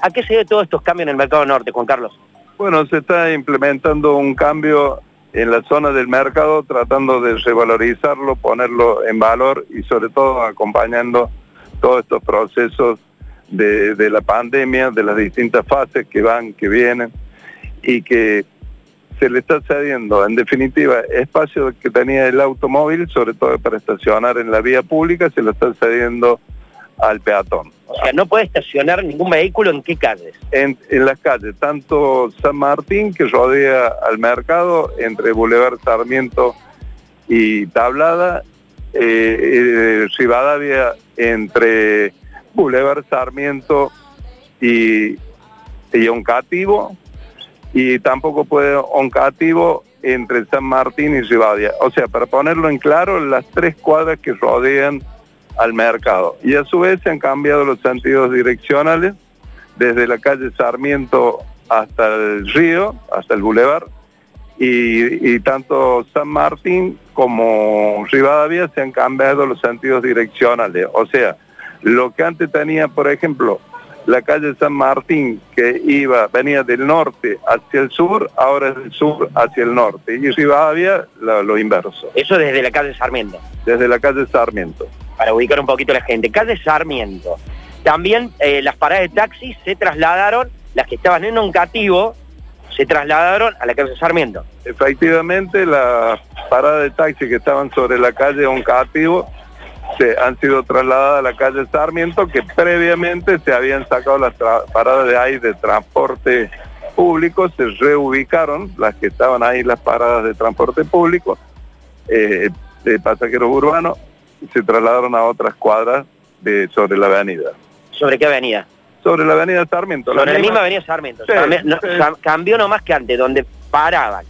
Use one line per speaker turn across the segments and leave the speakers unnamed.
¿A qué se debe todos estos cambios en el mercado norte, Juan Carlos?
Bueno, se está implementando un cambio en la zona del mercado, tratando de revalorizarlo, ponerlo en valor y sobre todo acompañando todos estos procesos de, de la pandemia, de las distintas fases que van, que vienen y que se le está cediendo, en definitiva, espacio que tenía el automóvil, sobre todo para estacionar en la vía pública, se lo está cediendo al peatón.
O sea, no puede estacionar ningún vehículo en qué calles.
En, las calles, tanto San Martín, que rodea al mercado, entre Boulevard Sarmiento y Tablada, eh, eh, entre Boulevard Sarmiento y, y Oncativo, y tampoco puede Oncativo entre San Martín y Rivadavia. O sea, para ponerlo en claro, las tres cuadras que rodean al mercado. Y a su vez se han cambiado los sentidos direccionales desde la calle Sarmiento hasta el río, hasta el bulevar, y, y, tanto San Martín como Rivadavia se han cambiado los sentidos direccionales. O sea, lo que antes tenía, por ejemplo, la calle San Martín, que iba, venía del norte hacia el sur, ahora es del sur hacia el norte. Y Rivadavia, lo, lo inverso.
Eso desde la calle Sarmiento.
Desde la calle Sarmiento
para ubicar un poquito la gente. Calle Sarmiento. También eh, las paradas de taxi se trasladaron, las que estaban en Oncativo, se trasladaron a la calle Sarmiento.
Efectivamente, las paradas de taxi que estaban sobre la calle Oncativo se han sido trasladadas a la calle Sarmiento, que previamente se habían sacado las paradas de ahí de transporte público, se reubicaron las que estaban ahí, las paradas de transporte público, eh, de pasajeros urbanos, se trasladaron a otras cuadras de, sobre la avenida.
¿Sobre qué avenida?
Sobre la avenida Sarmiento.
Sobre la, misma avenida Sarmiento. Sí, no, sí. Cambió nomás que antes, donde paraban,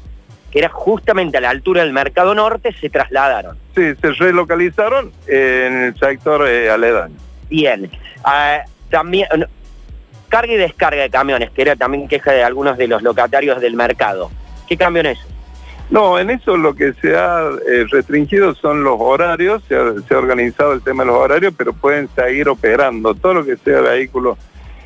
que era justamente a la altura del Mercado Norte, se trasladaron.
Sí, se relocalizaron en el sector eh, aledaño.
Bien. Uh, también, carga y descarga de camiones, que era también queja de algunos de los locatarios del mercado. ¿Qué cambio en eso?
No, en eso lo que se ha eh, restringido son los horarios, se ha, se ha, organizado el tema de los horarios, pero pueden seguir operando. Todo lo que sea vehículo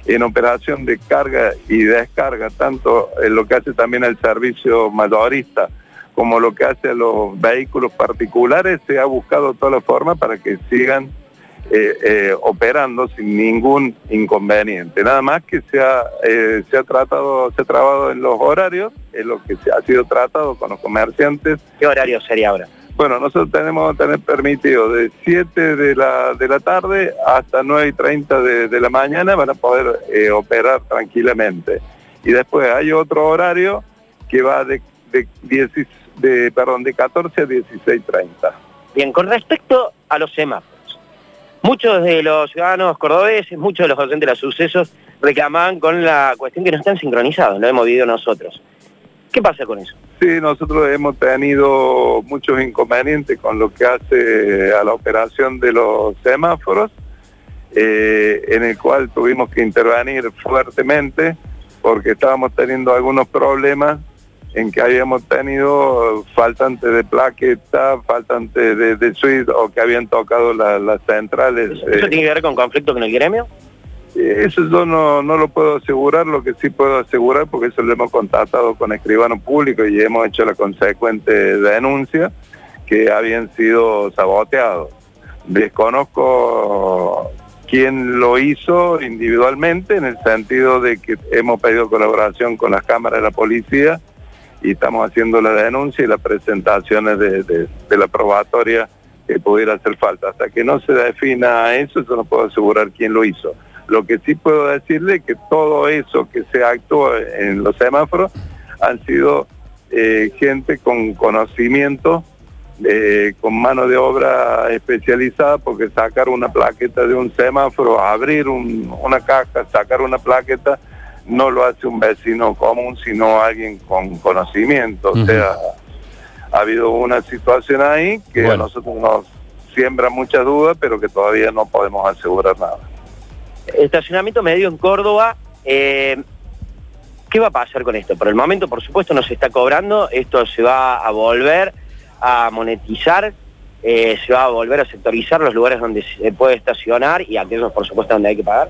en operación de carga y descarga, tanto en lo que hace también el servicio mayorista como lo que hace a los vehículos particulares, se ha buscado toda la forma para que sigan eh, eh, operando sin ningún inconveniente. Nada más que se ha, eh, se ha tratado, se ha trabado en los horarios, en lo que se ha sido tratado con los comerciantes.
¿Qué horario sería ahora?
Bueno, nosotros tenemos tener permitido de 7 de la, de la tarde hasta 9 y 30 de, de la mañana van a poder operar tranquilamente. Y después hay otro horario que va de, de, 10, de, perdón, de 14 a 16.30.
Bien, con respecto a los semáforos, Muchos de los ciudadanos cordobeses, muchos de los docentes de los sucesos reclamaban con la cuestión que no están sincronizados, lo hemos vivido nosotros. ¿Qué pasa con eso?
Sí, nosotros hemos tenido muchos inconvenientes con lo que hace a la operación de los semáforos, eh, en el cual tuvimos que intervenir fuertemente porque estábamos teniendo algunos problemas en que habíamos tenido faltantes de plaqueta, faltantes de, de suite o que habían tocado la, las centrales.
¿Eso, ¿Eso, tiene que ver con conflicto con el gremio?
Eh, eso yo no, no lo puedo asegurar, lo que sí puedo asegurar, porque eso lo hemos contactado con escribano público y hemos hecho la consecuente denuncia, que habían sido saboteados. Desconozco quién lo hizo individualmente, en el sentido de que hemos pedido colaboración con las cámaras de la policía, y estamos haciendo la denuncia y las presentaciones de, la probatoria que pudiera hacer falta. Hasta que no se defina eso, yo no puedo asegurar quién lo hizo. Lo que sí puedo decirle es que todo eso que se actuó en los semáforos han sido eh, gente con conocimiento, eh, con mano de obra especializada, porque sacar una plaqueta de un semáforo, abrir un, una caja, sacar una plaqueta, no lo hace un vecino común, sino alguien con conocimiento. Uh -huh. O sea, ha habido una situación ahí que bueno. a nosotros nos siembra muchas dudas, pero que todavía no podemos asegurar nada.
Estacionamiento medio en Córdoba. Eh, ¿Qué va a pasar con esto? Por el momento, por supuesto, no se está cobrando. Esto se va a volver a monetizar. Eh, se va a volver a sectorizar los lugares donde se puede estacionar y aquellos, por supuesto, donde hay que pagar.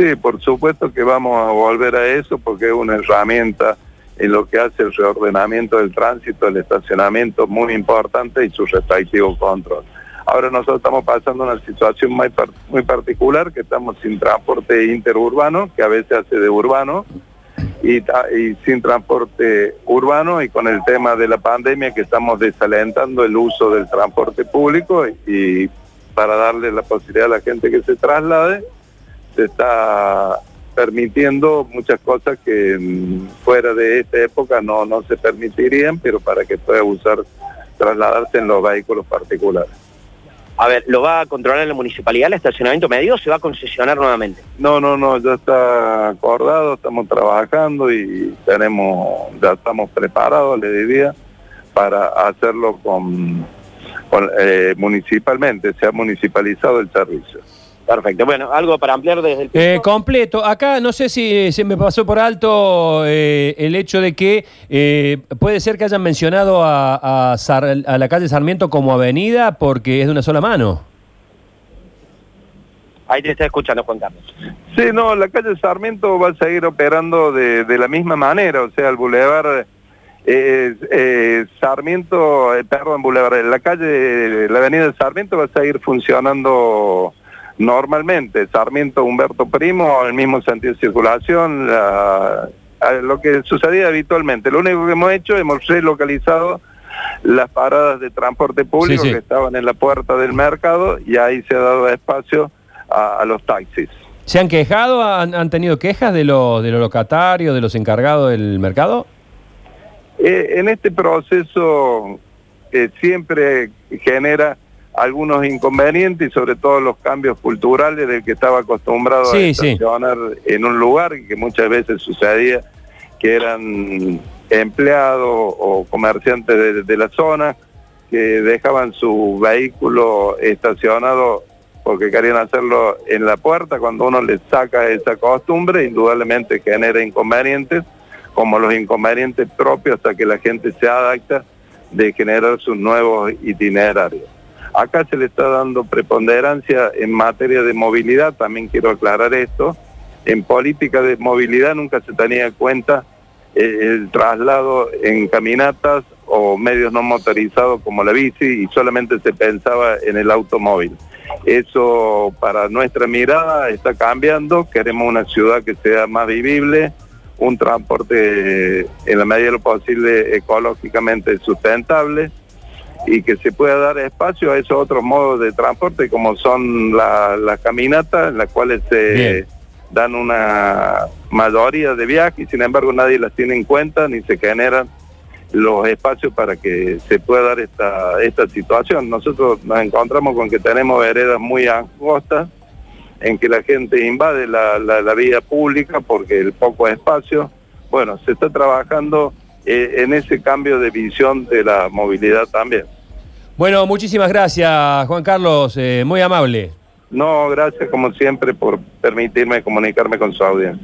Sí, por supuesto que vamos a volver a eso porque es una herramienta en lo que hace el reordenamiento del tránsito, el estacionamiento muy importante y su respectivo control. Ahora nosotros estamos pasando una situación muy, particular, que estamos sin transporte interurbano, que a veces hace de urbano, y, sin transporte urbano, y con el tema de la pandemia que estamos desalentando el uso del transporte público y para darle la posibilidad a la gente que se traslade, se está permitiendo muchas cosas que mm, fuera de esta época no, no se permitirían, pero para que pueda usar, trasladarse en los vehículos particulares.
A ver, ¿lo va a controlar la municipalidad el estacionamiento medio o se va a concesionar nuevamente?
No, no, no, ya está acordado, estamos trabajando y tenemos, ya estamos preparados, le diría, para hacerlo con, eh, municipalmente, se ha municipalizado el servicio.
Perfecto. Bueno, algo para ampliar desde el...
Eh, completo. Acá no sé si se me pasó por alto eh, el hecho de que eh, puede ser que hayan mencionado a, a, la calle Sarmiento como avenida porque es de una sola mano.
Ahí te está escuchando, Juan Carlos.
Sí, no, la calle Sarmiento va a seguir operando de, de la misma manera, o sea, el bulevar Sarmiento, perdón, bulevar, la calle, la avenida de Sarmiento va a seguir funcionando normalmente. Sarmiento Humberto Primo, el mismo sentido de circulación, lo que sucedía habitualmente. Lo único que hemos hecho, hemos relocalizado las paradas de transporte público que estaban en la puerta del mercado y ahí se ha dado espacio a, los taxis.
¿Se han quejado? ¿Han, tenido quejas de, los de los locatarios, de los encargados del mercado?
Eh, en este proceso eh, siempre genera algunos inconvenientes y sobre todo los cambios culturales del que estaba acostumbrado a estacionar en un lugar que muchas veces sucedía que eran empleados o comerciantes de, la zona que dejaban su vehículo estacionado porque querían hacerlo en la puerta, cuando uno le saca esa costumbre, indudablemente genera inconvenientes, como los inconvenientes propios hasta que la gente se adapta de generar sus nuevos itinerarios. Acá se le está dando preponderancia en materia de movilidad, también quiero aclarar esto. En política de movilidad nunca se tenía en cuenta eh, el traslado en caminatas o medios no motorizados como la bici y solamente se pensaba en el automóvil. Eso para nuestra mirada está cambiando, queremos una ciudad que sea más vivible, un transporte en la medida de lo posible ecológicamente sustentable y que se pueda dar espacio a esos otros modos de transporte como son las caminatas, en las cuales se dan una mayoría de viajes y sin embargo nadie las tiene en cuenta ni se generan los espacios para que se pueda dar esta, esta situación. Nosotros nos encontramos con que tenemos veredas muy angostas en que la gente invade la, la vía pública porque el poco espacio. Bueno, se está trabajando eh, en ese cambio de visión de la movilidad también.
Bueno, muchísimas gracias, Juan Carlos, eh, muy amable.
No, gracias como siempre por permitirme comunicarme con su audiencia.